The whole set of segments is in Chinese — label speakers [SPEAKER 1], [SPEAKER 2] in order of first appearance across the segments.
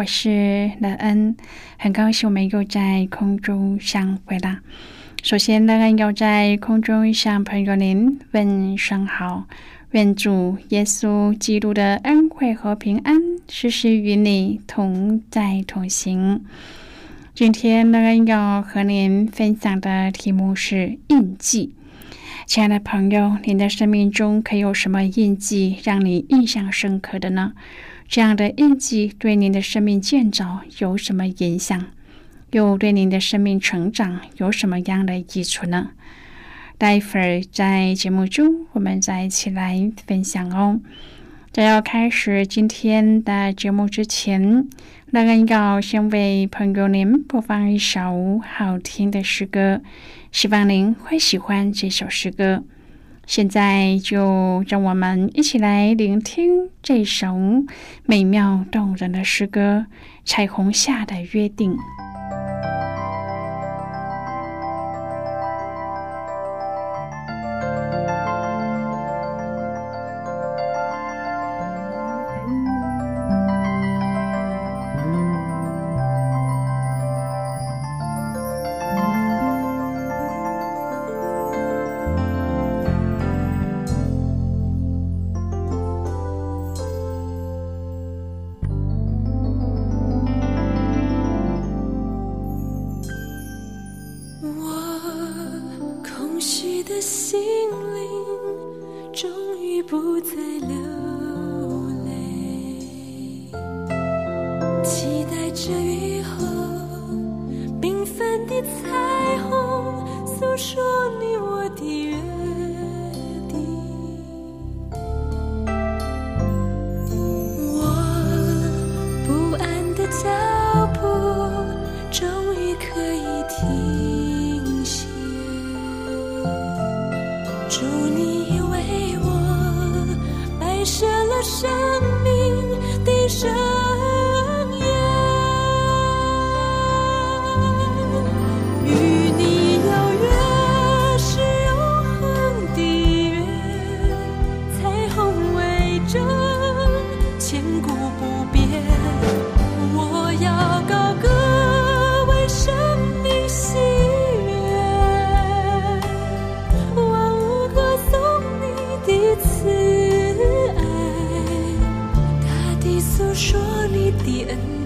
[SPEAKER 1] 我是乐恩，很高兴我们又在空中相会啦。首先，乐恩要在空中向朋友您问声好，愿主耶稣基督的恩惠和平安时时与你同在同行。今天，乐恩要和您分享的题目是印记。亲爱的朋友，您的生命中可有什么印记让你印象深刻的呢？这样的印记对您的生命建造有什么影响？又对您的生命成长有什么样的益处呢？待会儿在节目中，我们再一起来分享哦。在要开始今天的节目之前，那个要先为朋友您播放一首好听的诗歌，希望您会喜欢这首诗歌。现在就让我们一起来聆听这首美妙动人的诗歌《彩虹下的约定》。彩虹诉
[SPEAKER 2] 说你一次爱，大地诉说你的恩。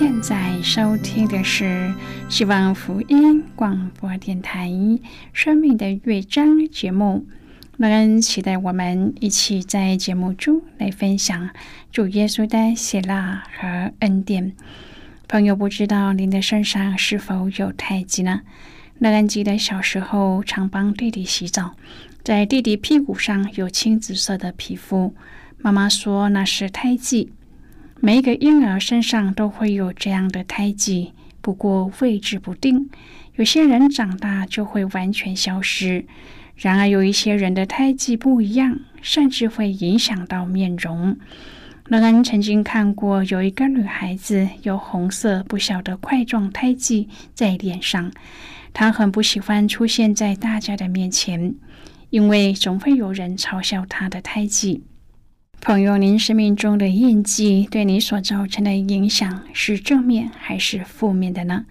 [SPEAKER 1] 现在收听的是希望福音广播电台《生命的乐章》节目。乐恩期待我们一起在节目中来分享主耶稣的喜乐和恩典。朋友，不知道您的身上是否有胎记呢？乐恩记得小时候常帮弟弟洗澡，在弟弟屁股上有青紫色的皮肤，妈妈说那是胎记。每一个婴儿身上都会有这样的胎记，不过位置不定。有些人长大就会完全消失，然而有一些人的胎记不一样，甚至会影响到面容。乐恩曾经看过有一个女孩子有红色不小的块状胎记在脸上，她很不喜欢出现在大家的面前，因为总会有人嘲笑她的胎记。朋友，您生命中的印记对你所造成的影响是正面还是负面的呢？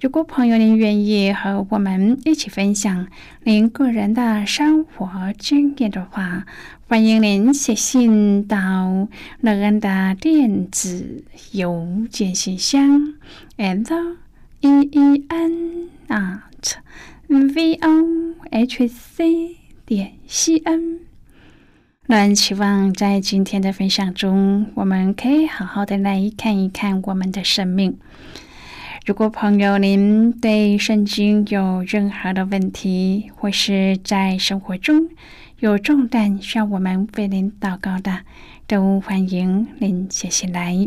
[SPEAKER 1] 如果朋友您愿意和我们一起分享您个人的生活经验的话，欢迎您写信到乐恩的电子邮件信箱，and e e n at v o h c 点 c n。那期望在今天的分享中，我们可以好好的来看一看我们的生命。如果朋友您对圣经有任何的问题，或是在生活中有重担需要我们为您祷告的，都欢迎您写信来。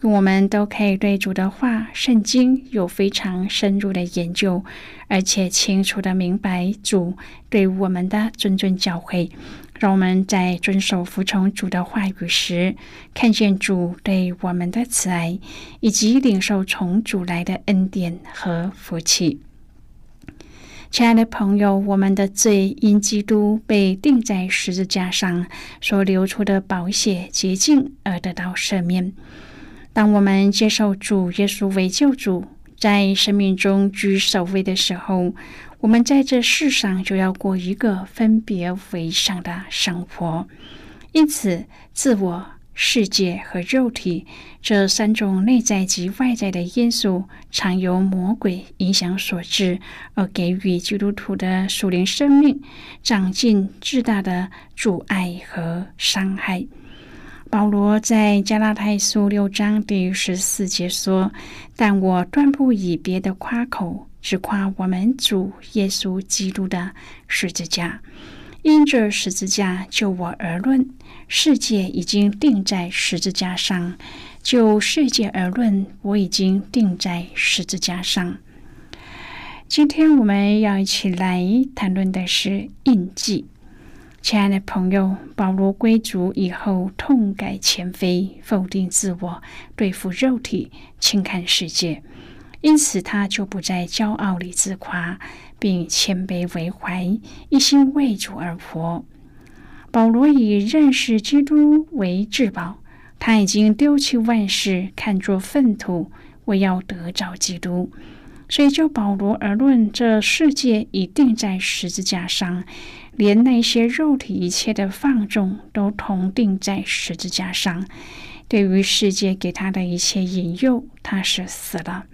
[SPEAKER 1] 我们都可以对主的话、圣经有非常深入的研究，而且清楚的明白主对我们的谆谆教诲。让我们在遵守、服从主的话语时，看见主对我们的慈爱，以及领受从主来的恩典和福气。亲爱的朋友，我们的罪因基督被钉在十字架上所流出的宝血洁净而得到赦免。当我们接受主耶稣为救主，在生命中居首位的时候，我们在这世上就要过一个分别为上的生活。因此，自我、世界和肉体这三种内在及外在的因素，常由魔鬼影响所致，而给予基督徒的属灵生命长进巨大的阻碍和伤害。保罗在加拉太书六章第十四节说：“但我断不以别的夸口，只夸我们主耶稣基督的十字架。因这十字架，就我而论，世界已经定在十字架上；就世界而论，我已经定在十字架上。”今天我们要一起来谈论的是印记。亲爱的朋友，保罗归主以后，痛改前非，否定自我，对付肉体，轻看世界，因此他就不再骄傲里自夸，并谦卑为怀，一心为主而活。保罗以认识基督为至宝，他已经丢弃万事，看作粪土，为要得着基督。所以，就保罗而论，这世界已定在十字架上。连那些肉体一切的放纵都同定在十字架上。对于世界给他的一切引诱，他是死了。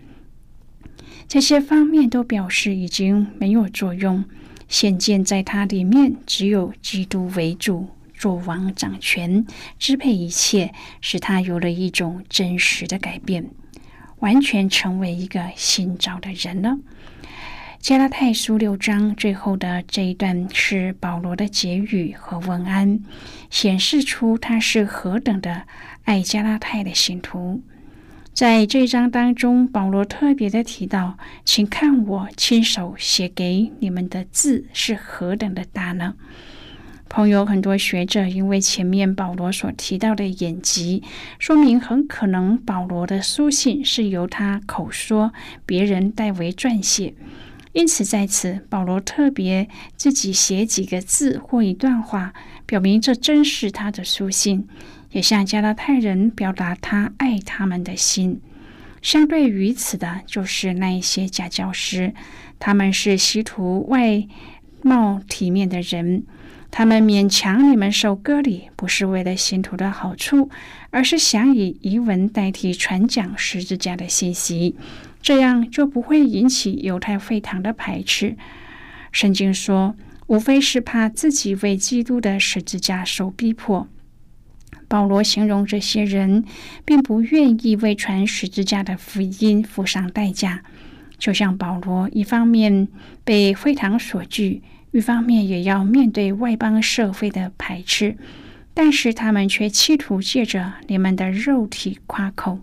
[SPEAKER 1] 这些方面都表示已经没有作用。显见在他里面，只有基督为主，做王掌权，支配一切，使他有了一种真实的改变，完全成为一个新造的人了。加拉太书六章最后的这一段是保罗的结语和问安，显示出他是何等的爱加拉太的信徒。在这一章当中，保罗特别的提到：“请看我亲手写给你们的字是何等的大呢？”朋友，很多学者因为前面保罗所提到的眼疾，说明很可能保罗的书信是由他口说，别人代为撰写。因此，在此保罗特别自己写几个字或一段话，表明这真是他的书信，也向加拉太人表达他爱他们的心。相对于此的，就是那一些假教师，他们是希图外貌体面的人。他们勉强你们受割礼，不是为了信徒的好处，而是想以遗文代替传讲十字架的信息，这样就不会引起犹太会堂的排斥。圣经说，无非是怕自己为基督的十字架受逼迫。保罗形容这些人，并不愿意为传十字架的福音付上代价，就像保罗一方面被会堂所拒。一方面也要面对外邦社会的排斥，但是他们却企图借着你们的肉体夸口。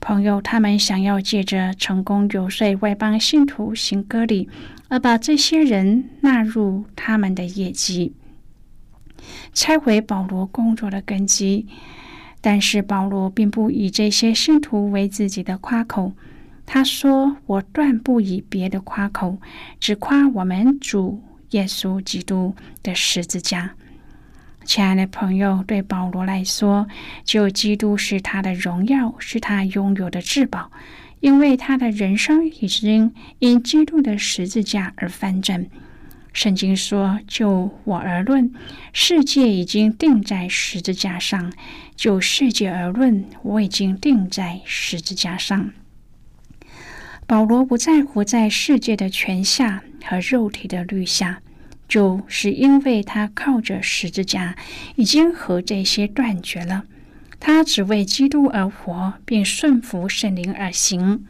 [SPEAKER 1] 朋友，他们想要借着成功游说外邦信徒行割礼，而把这些人纳入他们的业绩，拆毁保罗工作的根基。但是保罗并不以这些信徒为自己的夸口。他说：“我断不以别的夸口，只夸我们主。”耶稣基督的十字架，亲爱的朋友，对保罗来说，就基督是他的荣耀，是他拥有的至宝，因为他的人生已经因基督的十字架而翻正。圣经说：“就我而论，世界已经定在十字架上；就世界而论，我已经定在十字架上。”保罗不再活在世界的权下和肉体的律下，就是因为他靠着十字架已经和这些断绝了。他只为基督而活，并顺服圣灵而行。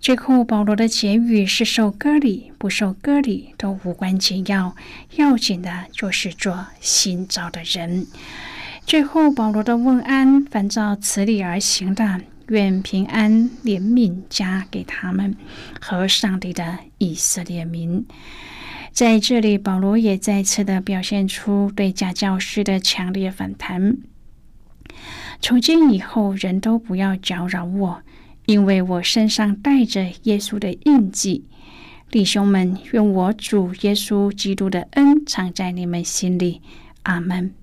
[SPEAKER 1] 最后，保罗的结语是：受割礼不受割礼都无关紧要，要紧的就是做新造的人。最后，保罗的问安，反照此理而行的。愿平安怜悯加给他们和上帝的以色列民。在这里，保罗也再次的表现出对假教师的强烈反弹。从今以后，人都不要搅扰我，因为我身上带着耶稣的印记。弟兄们，愿我主耶稣基督的恩藏在你们心里。阿门。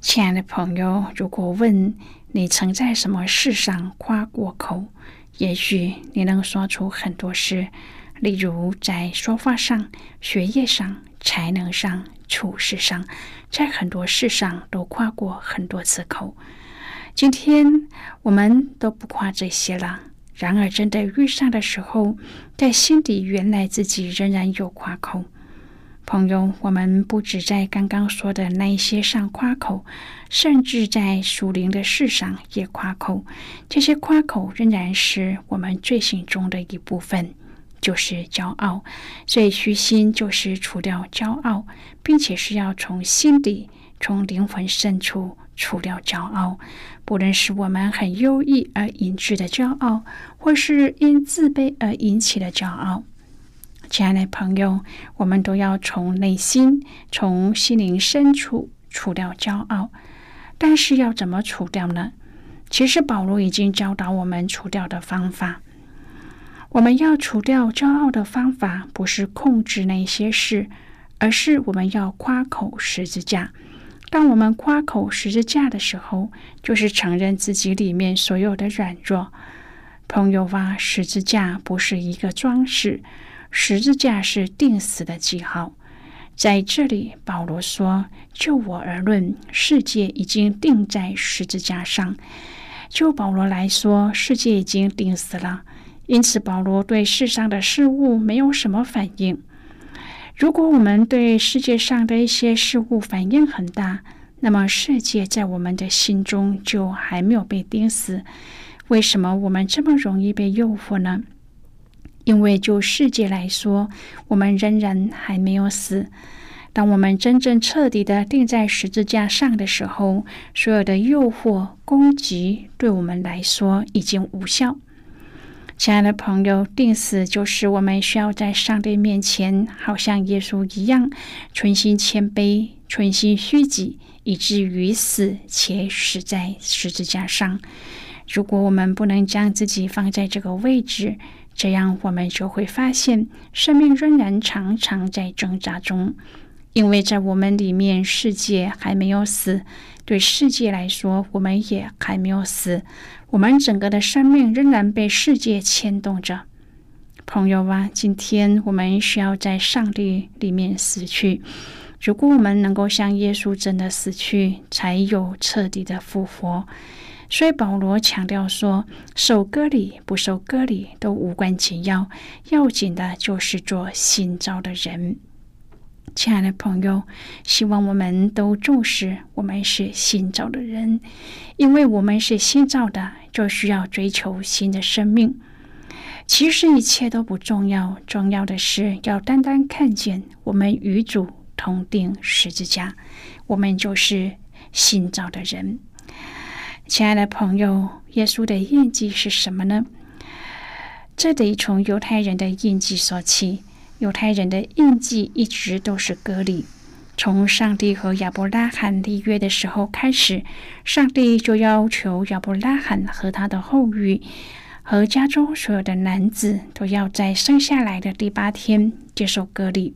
[SPEAKER 1] 亲爱的朋友，如果问，你曾在什么事上夸过口？也许你能说出很多事，例如在说话上、学业上、才能上、处事上，在很多事上都夸过很多次口。今天我们都不夸这些了。然而，真的遇上的时候，在心底原来自己仍然有夸口。朋友，我们不止在刚刚说的那一些上夸口，甚至在属灵的事上也夸口。这些夸口仍然是我们罪行中的一部分，就是骄傲。所以虚心就是除掉骄傲，并且是要从心底、从灵魂深处除掉骄傲。不论是我们很优异而引致的骄傲，或是因自卑而引起的骄傲。亲爱的朋友，我们都要从内心、从心灵深处除掉骄傲。但是要怎么除掉呢？其实保罗已经教导我们除掉的方法。我们要除掉骄傲的方法，不是控制那些事，而是我们要夸口十字架。当我们夸口十字架的时候，就是承认自己里面所有的软弱。朋友啊，十字架不是一个装饰。十字架是定死的记号，在这里，保罗说：“就我而论，世界已经定在十字架上。就保罗来说，世界已经定死了。因此，保罗对世上的事物没有什么反应。如果我们对世界上的一些事物反应很大，那么世界在我们的心中就还没有被钉死。为什么我们这么容易被诱惑呢？”因为就世界来说，我们仍然还没有死。当我们真正彻底的钉在十字架上的时候，所有的诱惑、攻击对我们来说已经无效。亲爱的朋友，定死就是我们需要在上帝面前，好像耶稣一样，存心谦卑，存心虚己，以至于死，且死在十字架上。如果我们不能将自己放在这个位置，这样我们就会发现，生命仍然常常在挣扎中，因为在我们里面，世界还没有死；对世界来说，我们也还没有死。我们整个的生命仍然被世界牵动着。朋友啊，今天我们需要在上帝里面死去。如果我们能够像耶稣真的死去，才有彻底的复活。所以保罗强调说：“受割礼不受割礼都无关紧要，要紧的就是做新造的人。”亲爱的朋友，希望我们都重视我们是新造的人，因为我们是新造的，就需要追求新的生命。其实一切都不重要，重要的是要单单看见我们与主同定十字架，我们就是新造的人。亲爱的朋友，耶稣的印记是什么呢？这得从犹太人的印记说起。犹太人的印记一直都是割礼。从上帝和亚伯拉罕立约的时候开始，上帝就要求亚伯拉罕和他的后裔和家中所有的男子都要在生下来的第八天接受割礼。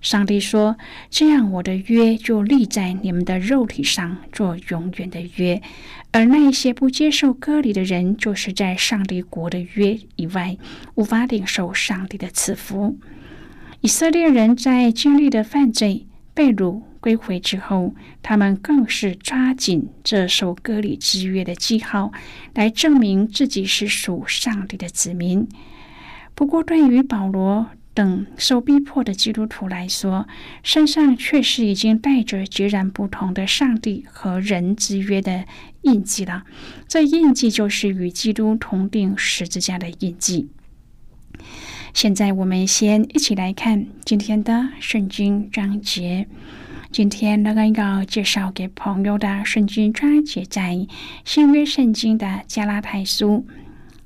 [SPEAKER 1] 上帝说：“这样，我的约就立在你们的肉体上，做永远的约。而那一些不接受割礼的人，就是在上帝国的约以外，无法领受上帝的赐福。以色列人在经历的犯罪、被掳、归回之后，他们更是抓紧这首割礼之约的记号，来证明自己是属上帝的子民。不过，对于保罗，等受逼迫的基督徒来说，身上确实已经带着截然不同的上帝和人之约的印记了。这印记就是与基督同定十字架的印记。现在我们先一起来看今天的圣经章节。今天那个要介绍给朋友的圣经章节在新约圣经的加拉太书。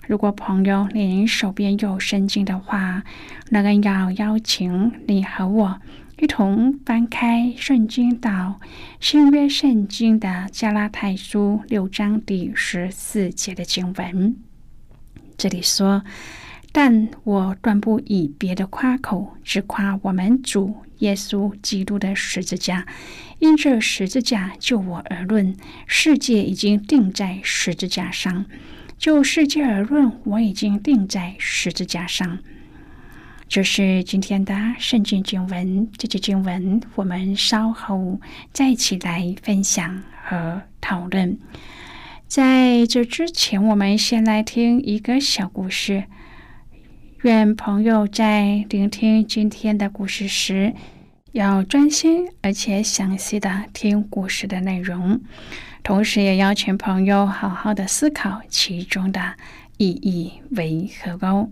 [SPEAKER 1] 如果朋友您手边有圣经的话，那个要邀请你和我一同翻开圣经到新约圣经的加拉太书六章第十四节的经文。这里说：“但我断不以别的夸口，只夸我们主耶稣基督的十字架。因这十字架就我而论，世界已经定在十字架上。”就世界而论，我已经钉在十字架上。这是今天的圣经经文。这节经文我们稍后再一起来分享和讨论。在这之前，我们先来听一个小故事。愿朋友在聆听今天的故事时，要专心而且详细的听故事的内容。同时，也邀请朋友好好的思考其中的意义为何哦。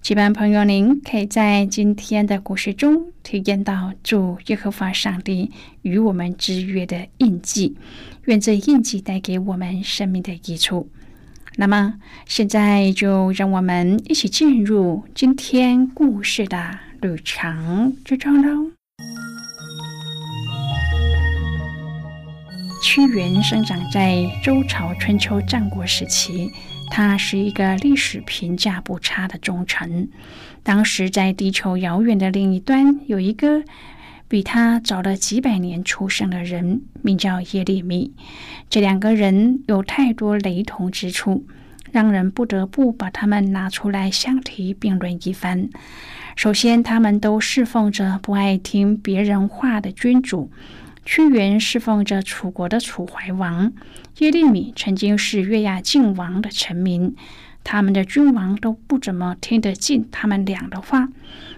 [SPEAKER 1] 期盼朋友您可以在今天的故事中体验到主耶和华上帝与我们之约的印记，愿这印记带给我们生命的益处。那么，现在就让我们一起进入今天故事的旅程之中喽。屈原生长在周朝春秋战国时期，他是一个历史评价不差的忠臣。当时在地球遥远的另一端，有一个比他早了几百年出生的人，名叫耶利米。这两个人有太多雷同之处，让人不得不把他们拿出来相提并论一番。首先，他们都侍奉着不爱听别人话的君主。屈原侍奉着楚国的楚怀王，耶利米曾经是月牙晋王的臣民。他们的君王都不怎么听得进他们俩的话，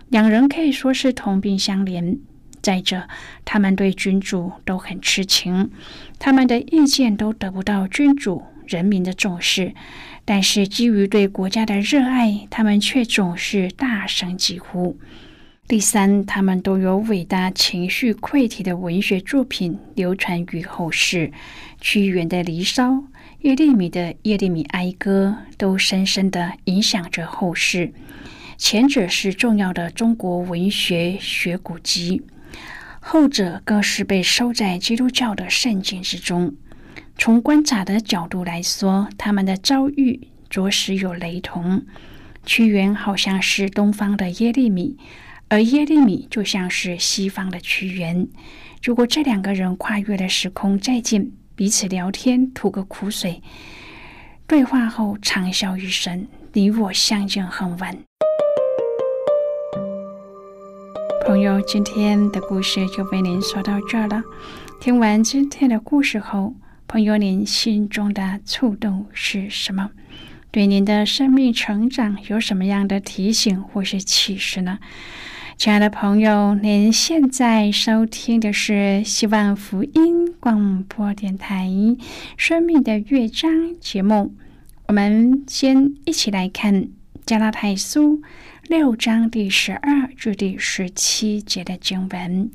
[SPEAKER 1] 两人可以说是同病相怜。再者，他们对君主都很痴情，他们的意见都得不到君主人民的重视。但是基于对国家的热爱，他们却总是大声疾呼。第三，他们都有伟大情绪溃体的文学作品流传于后世。屈原的《离骚》，叶利米的叶利米哀歌都深深的影响着后世。前者是重要的中国文学学古籍，后者更是被收在基督教的圣经之中。从观察的角度来说，他们的遭遇着实有雷同。屈原好像是东方的耶利米，而耶利米就像是西方的屈原。如果这两个人跨越了时空再见，彼此聊天吐个苦水，对话后长啸一声：“你我相见恨晚。”朋友，今天的故事就为您说到这儿了。听完今天的故事后，朋友，您心中的触动是什么？对您的生命成长有什么样的提醒或是启示呢？亲爱的朋友，您现在收听的是希望福音广播电台《生命的乐章》节目。我们先一起来看加拉太书。六章第十二至第十七节的经文，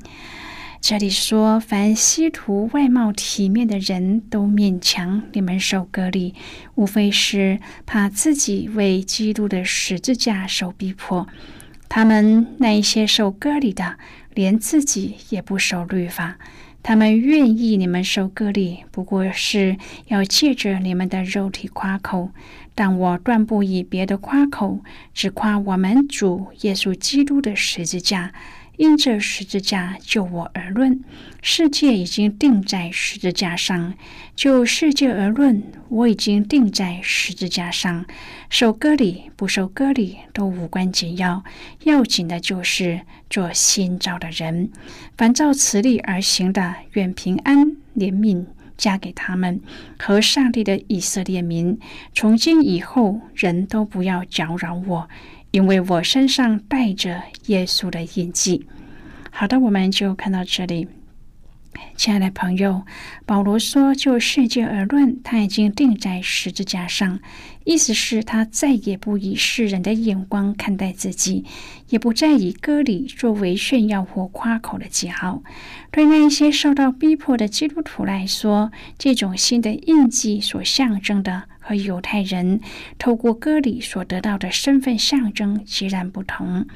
[SPEAKER 1] 这里说：“凡希图外貌体面的人都勉强你们受割礼，无非是怕自己为基督的十字架受逼迫。他们那一些受割礼的，连自己也不守律法。他们愿意你们受割礼，不过是要借着你们的肉体夸口。”但我断不以别的夸口，只夸我们主耶稣基督的十字架。因这十字架就我而论，世界已经定在十字架上；就世界而论，我已经定在十字架上。受割礼不受割礼都无关紧要，要紧的就是做新造的人。凡照此理而行的，愿平安怜悯。嫁给他们和上帝的以色列民，从今以后，人都不要搅扰我，因为我身上带着耶稣的印记。好的，我们就看到这里。亲爱的朋友，保罗说：“就世界而论，他已经钉在十字架上，意思是，他再也不以世人的眼光看待自己，也不再以割礼作为炫耀或夸口的记号。对那一些受到逼迫的基督徒来说，这种新的印记所象征的，和犹太人透过割礼所得到的身份象征截然不同。”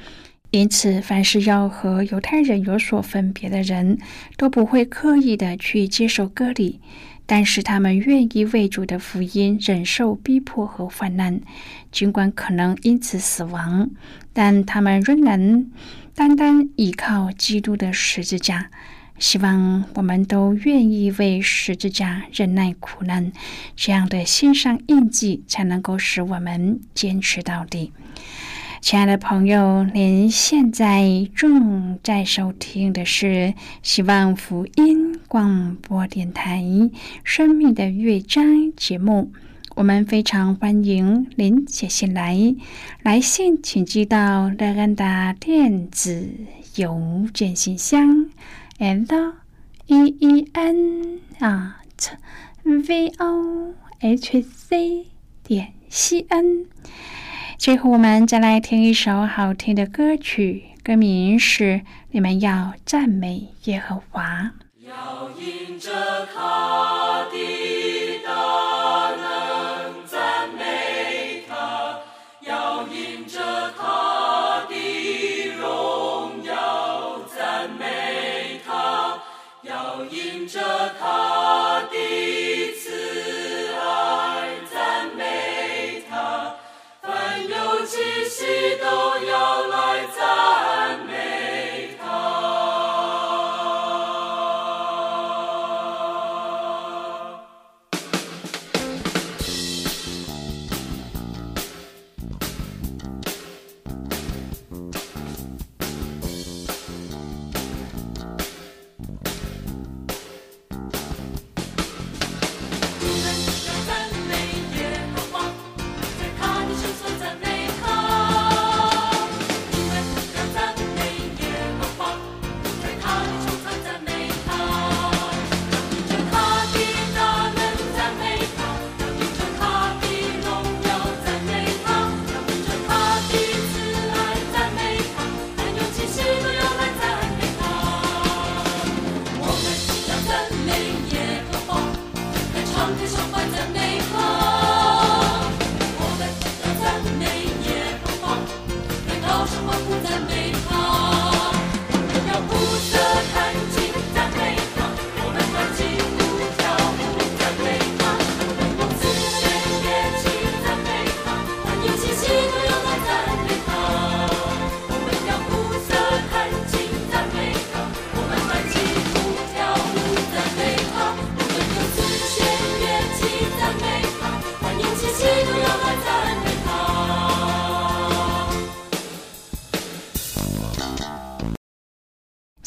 [SPEAKER 1] 因此，凡是要和犹太人有所分别的人，都不会刻意的去接受割礼，但是他们愿意为主的福音忍受逼迫和患难，尽管可能因此死亡，但他们仍然单单依靠基督的十字架。希望我们都愿意为十字架忍耐苦难，这样的心上印记才能够使我们坚持到底。亲爱的朋友，您现在正在收听的是希望福音广播电台《生命的乐章》节目。我们非常欢迎您写信来，来信请寄到乐安达电子邮件信箱：l e e n at v o h c 点 c n。最后，我们再来听一首好听的歌曲，歌名是《你们要赞美耶和华》。
[SPEAKER 2] 要迎着他的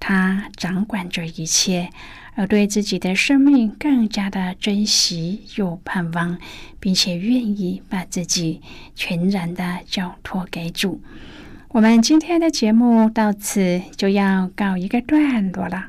[SPEAKER 1] 他掌管着一切。而对自己的生命更加的珍惜，又盼望，并且愿意把自己全然的交托给主。我们今天的节目到此就要告一个段落了。